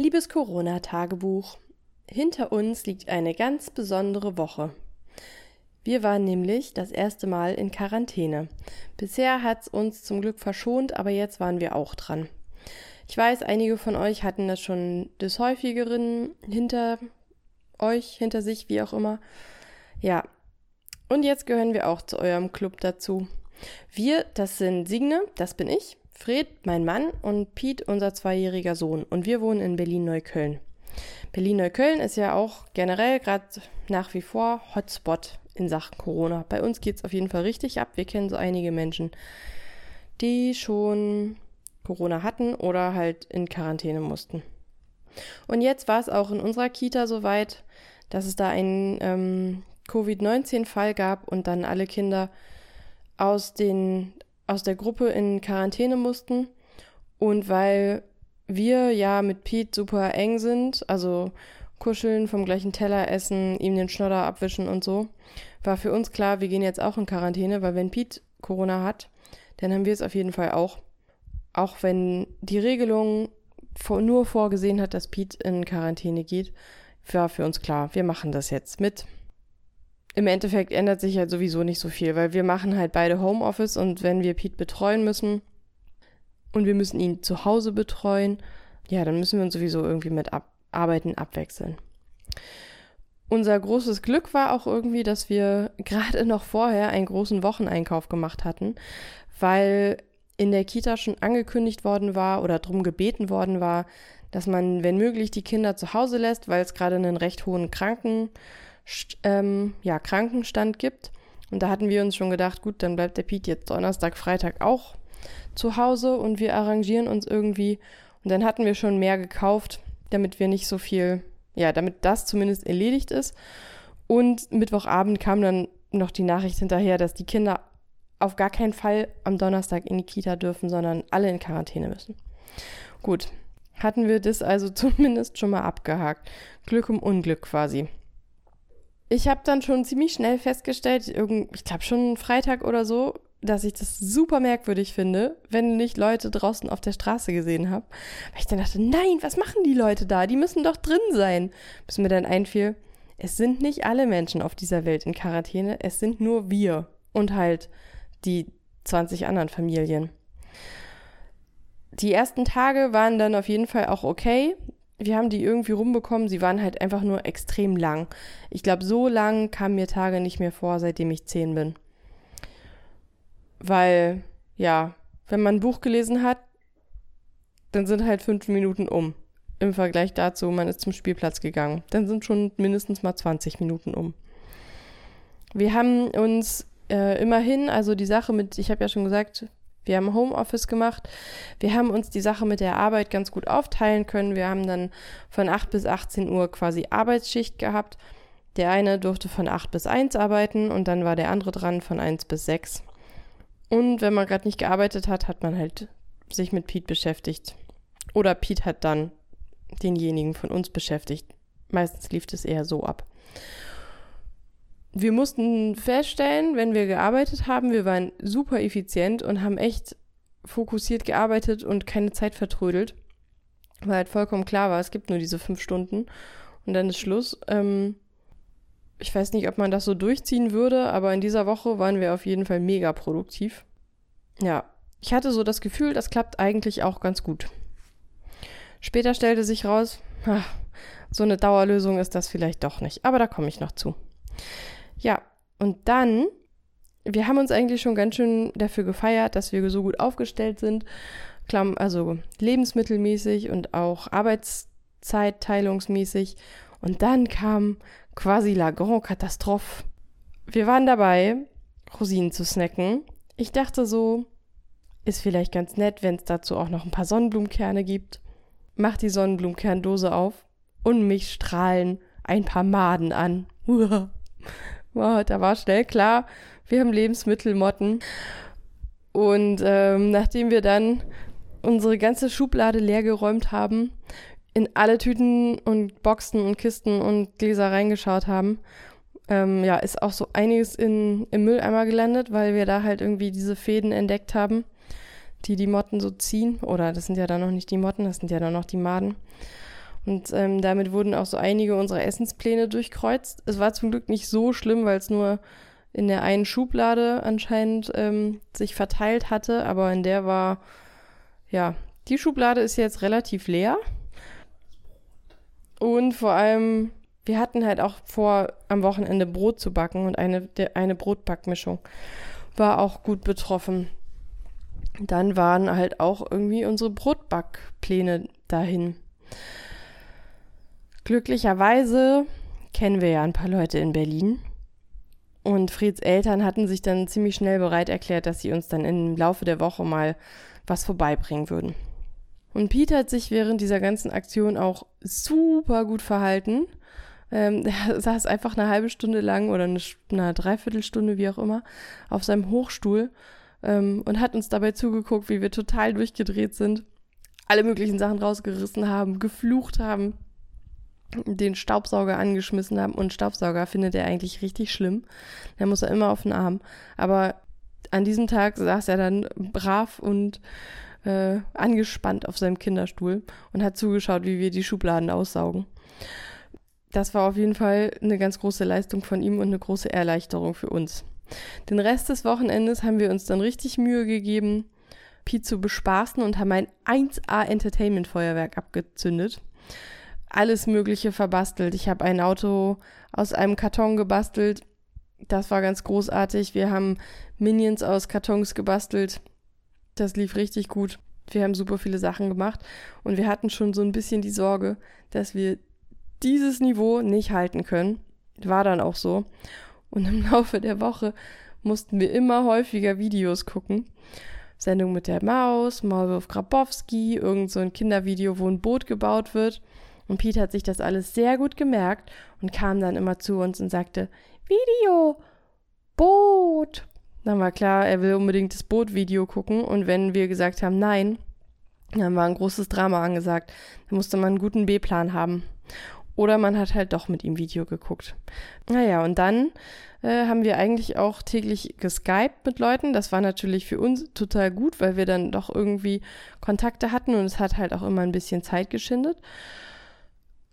Liebes Corona-Tagebuch, hinter uns liegt eine ganz besondere Woche. Wir waren nämlich das erste Mal in Quarantäne. Bisher hat es uns zum Glück verschont, aber jetzt waren wir auch dran. Ich weiß, einige von euch hatten das schon des häufigeren hinter euch, hinter sich, wie auch immer. Ja. Und jetzt gehören wir auch zu eurem Club dazu. Wir, das sind Signe, das bin ich, Fred, mein Mann und Piet, unser zweijähriger Sohn. Und wir wohnen in Berlin-Neukölln. Berlin-Neukölln ist ja auch generell gerade nach wie vor Hotspot in Sachen Corona. Bei uns geht es auf jeden Fall richtig ab. Wir kennen so einige Menschen, die schon Corona hatten oder halt in Quarantäne mussten. Und jetzt war es auch in unserer Kita soweit, dass es da einen ähm, Covid-19-Fall gab und dann alle Kinder aus den aus der Gruppe in Quarantäne mussten. Und weil wir ja mit Pete super eng sind, also kuscheln, vom gleichen Teller essen, ihm den Schnodder abwischen und so, war für uns klar, wir gehen jetzt auch in Quarantäne, weil wenn Pete Corona hat, dann haben wir es auf jeden Fall auch. Auch wenn die Regelung nur vorgesehen hat, dass Pete in Quarantäne geht, war für uns klar, wir machen das jetzt mit im Endeffekt ändert sich halt sowieso nicht so viel, weil wir machen halt beide Homeoffice und wenn wir Pete betreuen müssen und wir müssen ihn zu Hause betreuen, ja, dann müssen wir uns sowieso irgendwie mit ab Arbeiten abwechseln. Unser großes Glück war auch irgendwie, dass wir gerade noch vorher einen großen Wocheneinkauf gemacht hatten, weil in der Kita schon angekündigt worden war oder drum gebeten worden war, dass man, wenn möglich, die Kinder zu Hause lässt, weil es gerade einen recht hohen Kranken ähm, ja, Krankenstand gibt. Und da hatten wir uns schon gedacht, gut, dann bleibt der Pete jetzt Donnerstag, Freitag auch zu Hause und wir arrangieren uns irgendwie. Und dann hatten wir schon mehr gekauft, damit wir nicht so viel, ja, damit das zumindest erledigt ist. Und Mittwochabend kam dann noch die Nachricht hinterher, dass die Kinder auf gar keinen Fall am Donnerstag in die Kita dürfen, sondern alle in Quarantäne müssen. Gut, hatten wir das also zumindest schon mal abgehakt. Glück um Unglück quasi ich habe dann schon ziemlich schnell festgestellt, ich glaube schon Freitag oder so, dass ich das super merkwürdig finde, wenn ich Leute draußen auf der Straße gesehen habe. Weil ich dann dachte, nein, was machen die Leute da? Die müssen doch drin sein. Bis mir dann einfiel, es sind nicht alle Menschen auf dieser Welt in Quarantäne, es sind nur wir und halt die 20 anderen Familien. Die ersten Tage waren dann auf jeden Fall auch okay wir haben die irgendwie rumbekommen. Sie waren halt einfach nur extrem lang. Ich glaube, so lang kamen mir Tage nicht mehr vor, seitdem ich zehn bin. Weil, ja, wenn man ein Buch gelesen hat, dann sind halt fünf Minuten um. Im Vergleich dazu, man ist zum Spielplatz gegangen. Dann sind schon mindestens mal 20 Minuten um. Wir haben uns äh, immerhin, also die Sache mit, ich habe ja schon gesagt, wir haben Homeoffice gemacht. Wir haben uns die Sache mit der Arbeit ganz gut aufteilen können. Wir haben dann von 8 bis 18 Uhr quasi Arbeitsschicht gehabt. Der eine durfte von 8 bis 1 arbeiten und dann war der andere dran von 1 bis 6. Und wenn man gerade nicht gearbeitet hat, hat man halt sich mit Pete beschäftigt. Oder Pete hat dann denjenigen von uns beschäftigt. Meistens lief es eher so ab wir mussten feststellen, wenn wir gearbeitet haben, wir waren super effizient und haben echt fokussiert gearbeitet und keine Zeit vertrödelt, weil halt vollkommen klar war, es gibt nur diese fünf Stunden und dann ist Schluss. Ähm, ich weiß nicht, ob man das so durchziehen würde, aber in dieser Woche waren wir auf jeden Fall mega produktiv. Ja, ich hatte so das Gefühl, das klappt eigentlich auch ganz gut. Später stellte sich raus, ach, so eine Dauerlösung ist das vielleicht doch nicht, aber da komme ich noch zu. Ja, und dann, wir haben uns eigentlich schon ganz schön dafür gefeiert, dass wir so gut aufgestellt sind, also lebensmittelmäßig und auch Arbeitszeitteilungsmäßig. Und dann kam quasi la grande Katastrophe. Wir waren dabei, Rosinen zu snacken. Ich dachte so, ist vielleicht ganz nett, wenn es dazu auch noch ein paar Sonnenblumenkerne gibt. Mach die Sonnenblumenkerndose auf und mich strahlen ein paar Maden an. Oh, da war schnell klar, wir haben Lebensmittelmotten. Und ähm, nachdem wir dann unsere ganze Schublade leergeräumt haben, in alle Tüten und Boxen und Kisten und Gläser reingeschaut haben, ähm, ja, ist auch so einiges in, im Mülleimer gelandet, weil wir da halt irgendwie diese Fäden entdeckt haben, die die Motten so ziehen. Oder das sind ja dann noch nicht die Motten, das sind ja dann noch die Maden. Und ähm, damit wurden auch so einige unserer Essenspläne durchkreuzt. Es war zum Glück nicht so schlimm, weil es nur in der einen Schublade anscheinend ähm, sich verteilt hatte, aber in der war, ja, die Schublade ist jetzt relativ leer. Und vor allem, wir hatten halt auch vor, am Wochenende Brot zu backen und eine, eine Brotbackmischung war auch gut betroffen. Dann waren halt auch irgendwie unsere Brotbackpläne dahin. Glücklicherweise kennen wir ja ein paar Leute in Berlin. Und Frieds Eltern hatten sich dann ziemlich schnell bereit erklärt, dass sie uns dann im Laufe der Woche mal was vorbeibringen würden. Und Pete hat sich während dieser ganzen Aktion auch super gut verhalten. Ähm, er saß einfach eine halbe Stunde lang oder eine, eine Dreiviertelstunde, wie auch immer, auf seinem Hochstuhl ähm, und hat uns dabei zugeguckt, wie wir total durchgedreht sind, alle möglichen Sachen rausgerissen haben, geflucht haben, den Staubsauger angeschmissen haben. Und Staubsauger findet er eigentlich richtig schlimm. Der muss er immer auf den Arm. Aber an diesem Tag saß er dann brav und äh, angespannt auf seinem Kinderstuhl und hat zugeschaut, wie wir die Schubladen aussaugen. Das war auf jeden Fall eine ganz große Leistung von ihm und eine große Erleichterung für uns. Den Rest des Wochenendes haben wir uns dann richtig Mühe gegeben, Pete zu bespaßen und haben ein 1A Entertainment Feuerwerk abgezündet. Alles Mögliche verbastelt. Ich habe ein Auto aus einem Karton gebastelt. Das war ganz großartig. Wir haben Minions aus Kartons gebastelt. Das lief richtig gut. Wir haben super viele Sachen gemacht und wir hatten schon so ein bisschen die Sorge, dass wir dieses Niveau nicht halten können. War dann auch so. Und im Laufe der Woche mussten wir immer häufiger Videos gucken. Sendung mit der Maus, Maulwurf Grabowski, irgend so ein Kindervideo, wo ein Boot gebaut wird. Und Pete hat sich das alles sehr gut gemerkt und kam dann immer zu uns und sagte, Video, Boot. Dann war klar, er will unbedingt das Boot-Video gucken. Und wenn wir gesagt haben, nein, dann war ein großes Drama angesagt. Da musste man einen guten B-Plan haben. Oder man hat halt doch mit ihm Video geguckt. Naja, und dann äh, haben wir eigentlich auch täglich geskypt mit Leuten. Das war natürlich für uns total gut, weil wir dann doch irgendwie Kontakte hatten und es hat halt auch immer ein bisschen Zeit geschindet.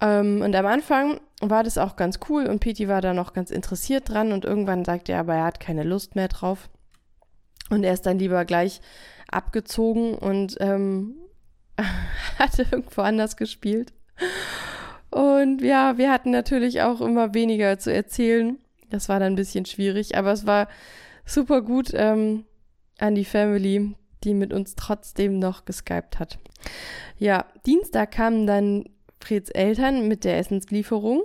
Ähm, und am Anfang war das auch ganz cool und Peti war da noch ganz interessiert dran und irgendwann sagte er aber, er hat keine Lust mehr drauf. Und er ist dann lieber gleich abgezogen und ähm, hatte irgendwo anders gespielt. Und ja, wir hatten natürlich auch immer weniger zu erzählen. Das war dann ein bisschen schwierig, aber es war super gut ähm, an die Family, die mit uns trotzdem noch geskypt hat. Ja, Dienstag kamen dann Freds Eltern mit der Essenslieferung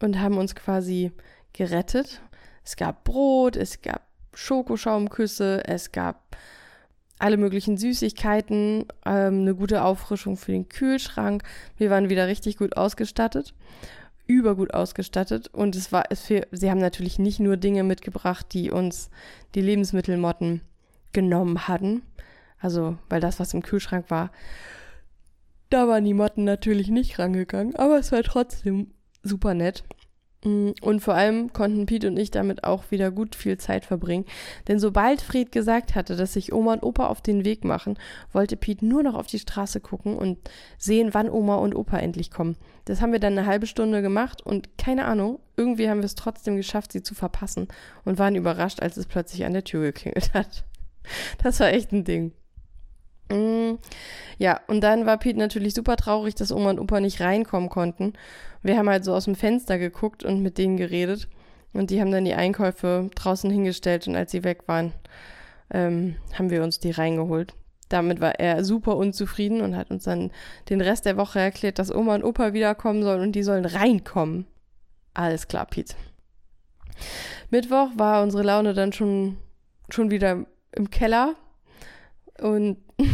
und haben uns quasi gerettet. Es gab Brot, es gab Schokoschaumküsse, es gab alle möglichen Süßigkeiten, ähm, eine gute Auffrischung für den Kühlschrank. Wir waren wieder richtig gut ausgestattet, übergut ausgestattet. Und es war, es sie haben natürlich nicht nur Dinge mitgebracht, die uns die Lebensmittelmotten genommen hatten. Also, weil das, was im Kühlschrank war, da waren die Motten natürlich nicht rangegangen, aber es war trotzdem super nett. Mm, und vor allem konnten Pete und ich damit auch wieder gut viel Zeit verbringen. Denn sobald Fred gesagt hatte, dass sich Oma und Opa auf den Weg machen, wollte Pete nur noch auf die Straße gucken und sehen, wann Oma und Opa endlich kommen. Das haben wir dann eine halbe Stunde gemacht und keine Ahnung, irgendwie haben wir es trotzdem geschafft, sie zu verpassen und waren überrascht, als es plötzlich an der Tür geklingelt hat. Das war echt ein Ding. Mm, ja, und dann war Pete natürlich super traurig, dass Oma und Opa nicht reinkommen konnten. Wir haben halt so aus dem Fenster geguckt und mit denen geredet. Und die haben dann die Einkäufe draußen hingestellt und als sie weg waren, ähm, haben wir uns die reingeholt. Damit war er super unzufrieden und hat uns dann den Rest der Woche erklärt, dass Oma und Opa wiederkommen sollen und die sollen reinkommen. Alles klar, Pete. Mittwoch war unsere Laune dann schon, schon wieder im Keller und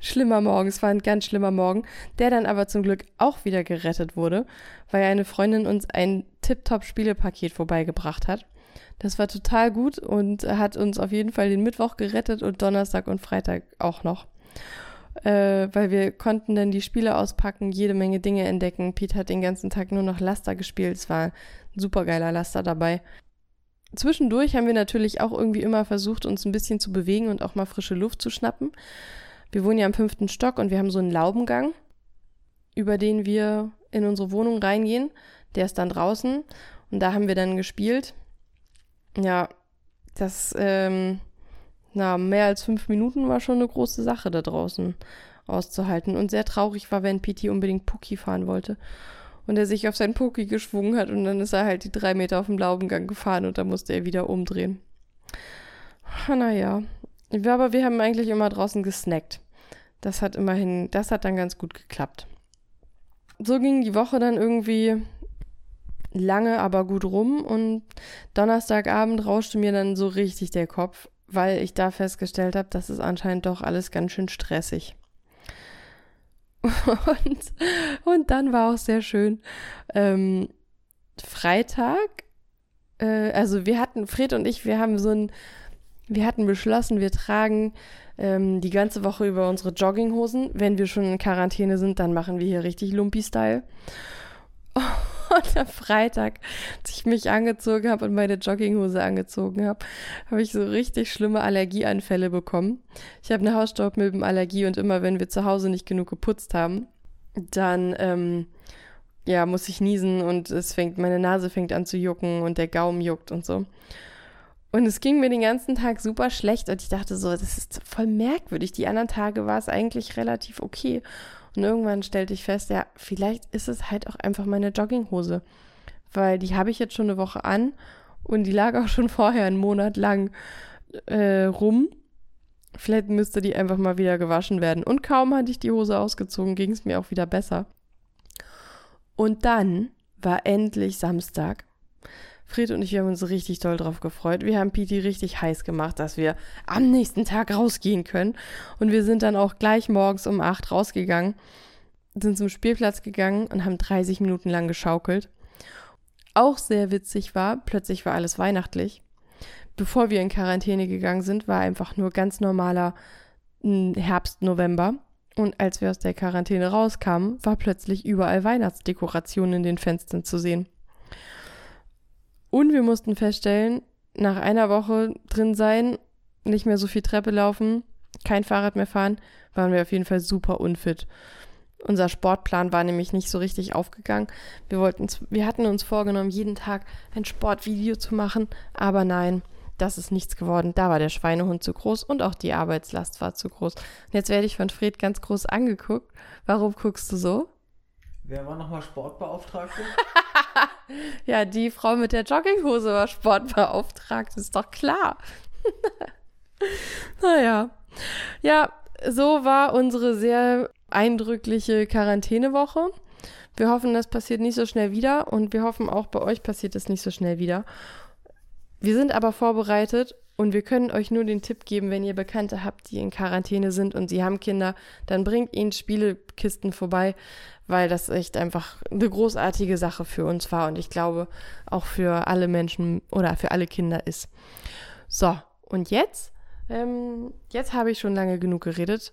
schlimmer Morgen, es war ein ganz schlimmer Morgen, der dann aber zum Glück auch wieder gerettet wurde, weil eine Freundin uns ein Tip-Top-Spielepaket vorbeigebracht hat. Das war total gut und hat uns auf jeden Fall den Mittwoch gerettet und Donnerstag und Freitag auch noch. Äh, weil wir konnten dann die Spiele auspacken, jede Menge Dinge entdecken. Pete hat den ganzen Tag nur noch Laster gespielt. Es war ein supergeiler Laster dabei. Zwischendurch haben wir natürlich auch irgendwie immer versucht, uns ein bisschen zu bewegen und auch mal frische Luft zu schnappen. Wir wohnen ja im fünften Stock und wir haben so einen Laubengang. über den wir in unsere Wohnung reingehen. Der ist dann draußen und da haben wir dann gespielt. Ja, das, ähm, na, mehr als fünf Minuten war schon eine große Sache da draußen auszuhalten. Und sehr traurig war, wenn Piti unbedingt Puki fahren wollte. Und er sich auf sein Puki geschwungen hat und dann ist er halt die drei Meter auf dem Laubengang gefahren und da musste er wieder umdrehen. Naja. Aber wir haben eigentlich immer draußen gesnackt. Das hat immerhin, das hat dann ganz gut geklappt. So ging die Woche dann irgendwie lange, aber gut rum und Donnerstagabend rauschte mir dann so richtig der Kopf, weil ich da festgestellt habe, das ist anscheinend doch alles ganz schön stressig. Und, und dann war auch sehr schön. Ähm, Freitag, äh, also wir hatten, Fred und ich, wir haben so ein, wir hatten beschlossen, wir tragen ähm, die ganze Woche über unsere Jogginghosen. Wenn wir schon in Quarantäne sind, dann machen wir hier richtig Lumpi-Style. Und am Freitag, als ich mich angezogen habe und meine Jogginghose angezogen habe, habe ich so richtig schlimme Allergieanfälle bekommen. Ich habe eine Hausstaubmilbenallergie und immer wenn wir zu Hause nicht genug geputzt haben, dann ähm, ja, muss ich niesen und es fängt, meine Nase fängt an zu jucken und der Gaumen juckt und so. Und es ging mir den ganzen Tag super schlecht und ich dachte so, das ist voll merkwürdig. Die anderen Tage war es eigentlich relativ okay. Und irgendwann stellte ich fest, ja, vielleicht ist es halt auch einfach meine Jogginghose. Weil die habe ich jetzt schon eine Woche an und die lag auch schon vorher einen Monat lang äh, rum. Vielleicht müsste die einfach mal wieder gewaschen werden. Und kaum hatte ich die Hose ausgezogen, ging es mir auch wieder besser. Und dann war endlich Samstag. Fred und ich, haben uns richtig toll drauf gefreut. Wir haben Piti richtig heiß gemacht, dass wir am nächsten Tag rausgehen können. Und wir sind dann auch gleich morgens um acht rausgegangen, sind zum Spielplatz gegangen und haben 30 Minuten lang geschaukelt. Auch sehr witzig war, plötzlich war alles weihnachtlich. Bevor wir in Quarantäne gegangen sind, war einfach nur ganz normaler hm, Herbst, November. Und als wir aus der Quarantäne rauskamen, war plötzlich überall Weihnachtsdekorationen in den Fenstern zu sehen. Und wir mussten feststellen, nach einer Woche drin sein, nicht mehr so viel Treppe laufen, kein Fahrrad mehr fahren, waren wir auf jeden Fall super unfit. Unser Sportplan war nämlich nicht so richtig aufgegangen. Wir wollten, wir hatten uns vorgenommen, jeden Tag ein Sportvideo zu machen, aber nein, das ist nichts geworden. Da war der Schweinehund zu groß und auch die Arbeitslast war zu groß. Und jetzt werde ich von Fred ganz groß angeguckt. Warum guckst du so? Wer war nochmal Sportbeauftragte? ja, die Frau mit der Jogginghose war Sportbeauftragte, ist doch klar. naja. Ja, so war unsere sehr eindrückliche Quarantänewoche. Wir hoffen, das passiert nicht so schnell wieder und wir hoffen auch bei euch passiert es nicht so schnell wieder. Wir sind aber vorbereitet und wir können euch nur den Tipp geben, wenn ihr Bekannte habt, die in Quarantäne sind und sie haben Kinder, dann bringt ihnen Spielekisten vorbei, weil das echt einfach eine großartige Sache für uns war und ich glaube auch für alle Menschen oder für alle Kinder ist. So, und jetzt, ähm, jetzt habe ich schon lange genug geredet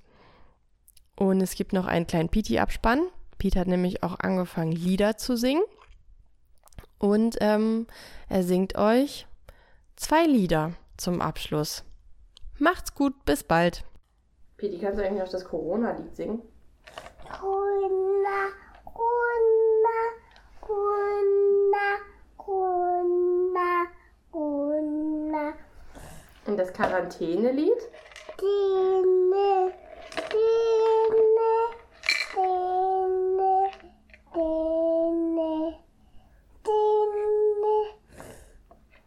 und es gibt noch einen kleinen Piti-Abspann. Pete hat nämlich auch angefangen, Lieder zu singen und ähm, er singt euch zwei Lieder zum Abschluss. Macht's gut, bis bald. Piti, kannst du eigentlich noch das Corona-Lied singen? Corona, Corona, Corona, Corona, Corona. Und das Quarantänelied?